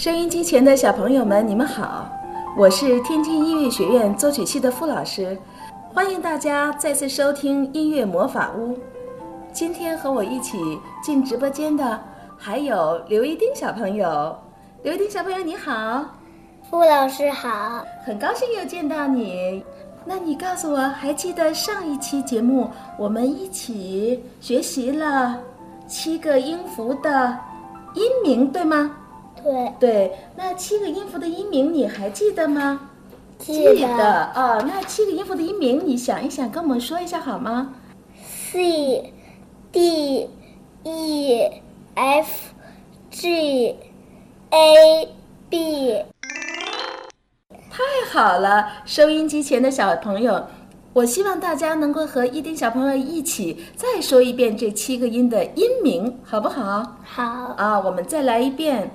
收音机前的小朋友们，你们好，我是天津音乐学院作曲系的付老师，欢迎大家再次收听音乐魔法屋。今天和我一起进直播间的还有刘一丁小朋友，刘一丁小朋友你好，付老师好，很高兴又见到你。那你告诉我，还记得上一期节目我们一起学习了七个音符的音名，对吗？对对，那七个音符的音名你还记得吗？记得哦。那七个音符的音名，你想一想，跟我们说一下好吗？C D E F G A B。太好了，收音机前的小朋友，我希望大家能够和一丁小朋友一起再说一遍这七个音的音名，好不好？好啊，我们再来一遍。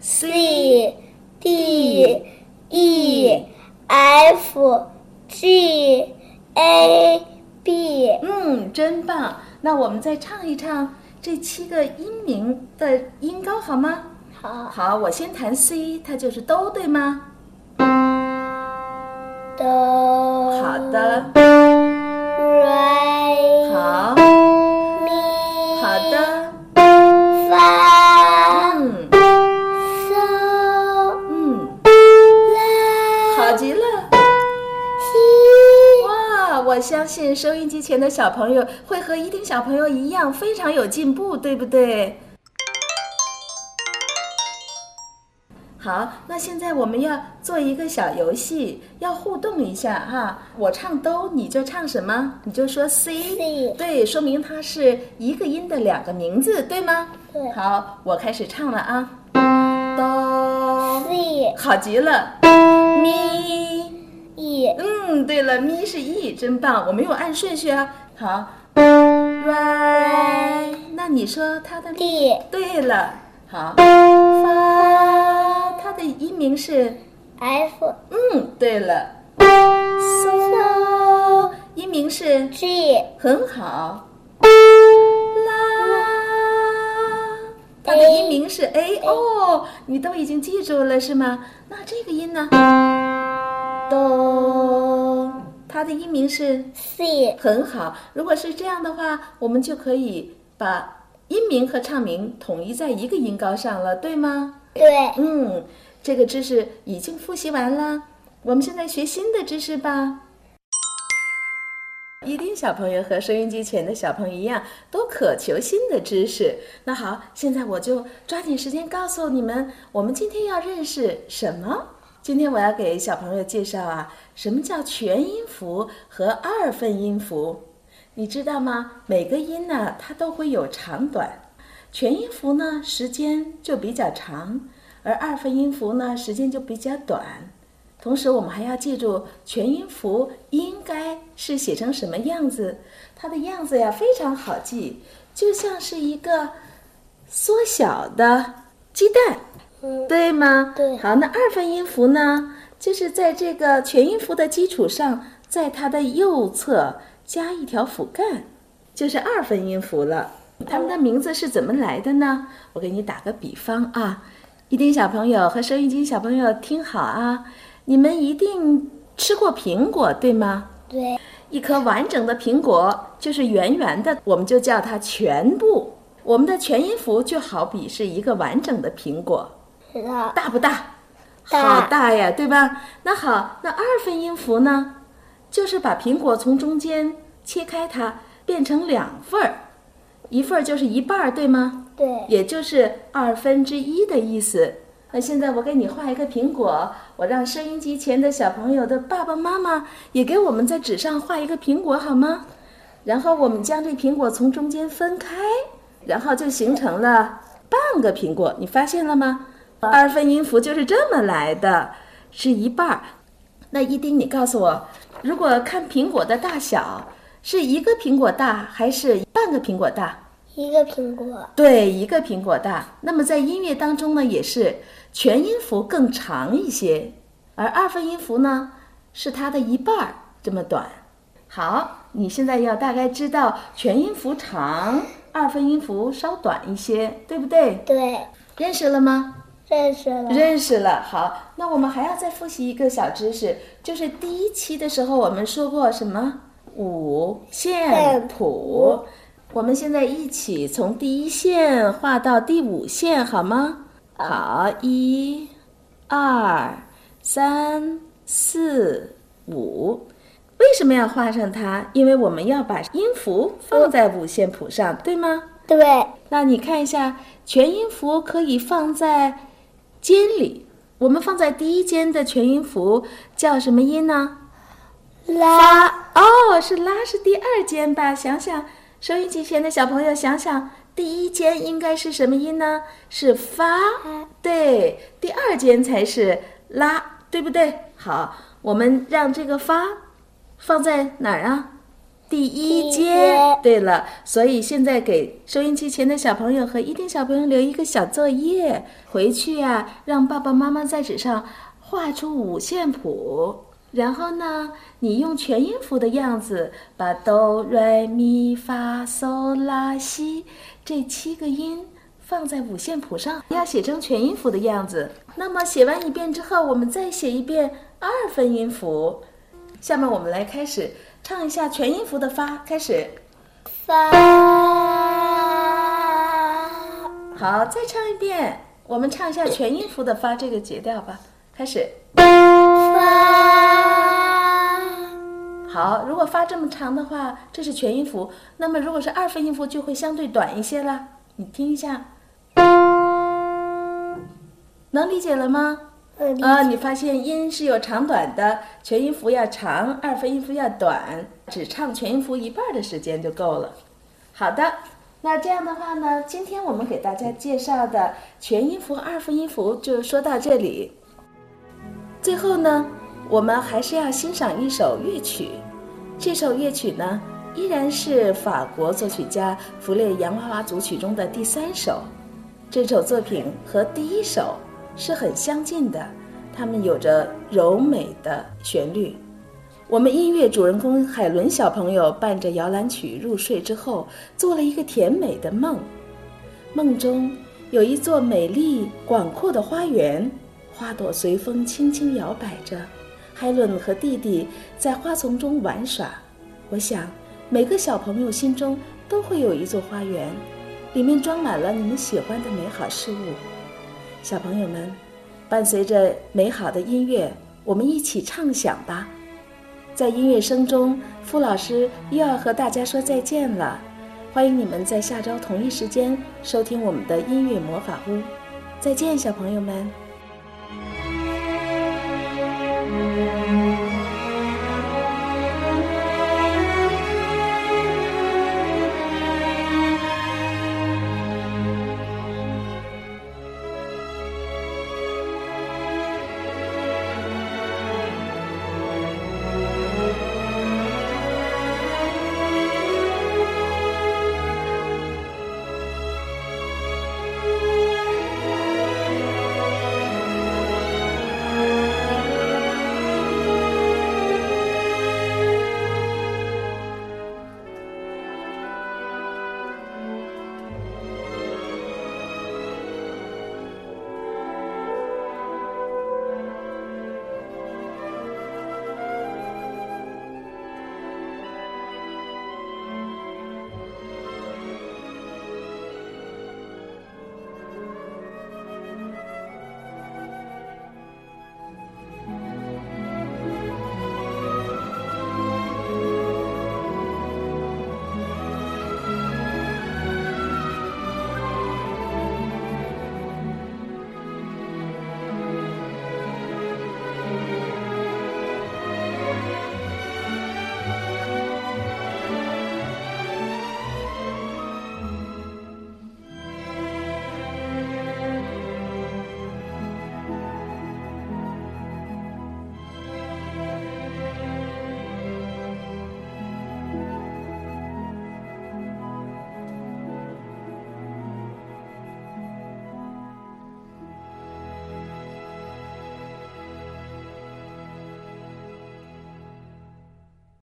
C D E F G A B，嗯，真棒！那我们再唱一唱这七个音名的音高好吗？好。好，我先弹 C，它就是哆，对吗？哆。好的。Re。好。我相信收音机前的小朋友会和一丁小朋友一样非常有进步，对不对？好，那现在我们要做一个小游戏，要互动一下哈。我唱哆，你就唱什么？你就说 C。对，说明它是一个音的两个名字，对吗？对。好，我开始唱了啊。哆。C。好极了。咪，e，嗯，对了，咪是 e，真棒，我没有按顺序啊。好，re，那你说它的 d，对了，好，发，它的音名是？F，嗯，对了，so，音名是？G，很好，啦，它的音名是？A，哦，你都已经记住了是吗？那这个音呢？哆，它的音名是 C，很好。如果是这样的话，我们就可以把音名和唱名统一在一个音高上了，对吗？对。嗯，这个知识已经复习完了，我们现在学新的知识吧。一丁小朋友和收音机前的小朋友一样，都渴求新的知识。那好，现在我就抓紧时间告诉你们，我们今天要认识什么？今天我要给小朋友介绍啊，什么叫全音符和二分音符？你知道吗？每个音呢，它都会有长短。全音符呢，时间就比较长，而二分音符呢，时间就比较短。同时，我们还要记住全音符应该是写成什么样子。它的样子呀非常好记，就像是一个缩小的鸡蛋，对吗？对。好，那二分音符呢，就是在这个全音符的基础上，在它的右侧加一条辅干，就是二分音符了。它们的名字是怎么来的呢？我给你打个比方啊，一丁小朋友和收音机小朋友听好啊。你们一定吃过苹果，对吗？对，一颗完整的苹果就是圆圆的，我们就叫它全部。我们的全音符就好比是一个完整的苹果，大大不大？大，好大呀，对吧？那好，那二分音符呢？就是把苹果从中间切开，它变成两份儿，一份儿就是一半儿，对吗？对，也就是二分之一的意思。那现在我给你画一个苹果，我让收音机前的小朋友的爸爸妈妈也给我们在纸上画一个苹果好吗？然后我们将这苹果从中间分开，然后就形成了半个苹果。你发现了吗？二分音符就是这么来的，是一半儿。那一丁，你告诉我，如果看苹果的大小，是一个苹果大还是半个苹果大？一个苹果。对，一个苹果大。那么在音乐当中呢，也是。全音符更长一些，而二分音符呢是它的一半儿这么短。好，你现在要大概知道全音符长，二分音符稍短一些，对不对？对，认识了吗？认识了。认识了。好，那我们还要再复习一个小知识，就是第一期的时候我们说过什么五线谱。我们现在一起从第一线画到第五线，好吗？好，一、二、三、四、五。为什么要画上它？因为我们要把音符放在五线谱上，对吗？对，那你看一下，全音符可以放在间里。我们放在第一间的全音符叫什么音呢？拉哦，是拉，是第二间吧？想想，收音机前的小朋友，想想，第一间应该是什么音呢？是发，对，第二间才是拉，对不对？好，我们让这个发放在哪儿啊？第一第一间。间对了，所以现在给收音机前的小朋友和一丁小朋友留一个小作业，回去啊，让爸爸妈妈在纸上画出五线谱。然后呢，你用全音符的样子，把哆、来、咪、发、嗦、拉、西这七个音放在五线谱上，要写成全音符的样子。那么写完一遍之后，我们再写一遍二分音符。下面我们来开始唱一下全音符的发，开始。发好，再唱一遍。我们唱一下全音符的发这个节调吧，开始。发好，如果发这么长的话，这是全音符。那么如果是二分音符，就会相对短一些了。你听一下，能理解了吗？呃你发现音是有长短的，全音符要长，二分音符要短，只唱全音符一半的时间就够了。好的，那这样的话呢，今天我们给大家介绍的全音符、二分音符就说到这里。最后呢，我们还是要欣赏一首乐曲。这首乐曲呢，依然是法国作曲家弗列洋娃娃组曲中的第三首。这首作品和第一首是很相近的，它们有着柔美的旋律。我们音乐主人公海伦小朋友伴着摇篮曲入睡之后，做了一个甜美的梦。梦中有一座美丽广阔的花园，花朵随风轻轻摇摆着。海伦和弟弟在花丛中玩耍。我想，每个小朋友心中都会有一座花园，里面装满了你们喜欢的美好事物。小朋友们，伴随着美好的音乐，我们一起唱响吧。在音乐声中，傅老师又要和大家说再见了。欢迎你们在下周同一时间收听我们的音乐魔法屋。再见，小朋友们。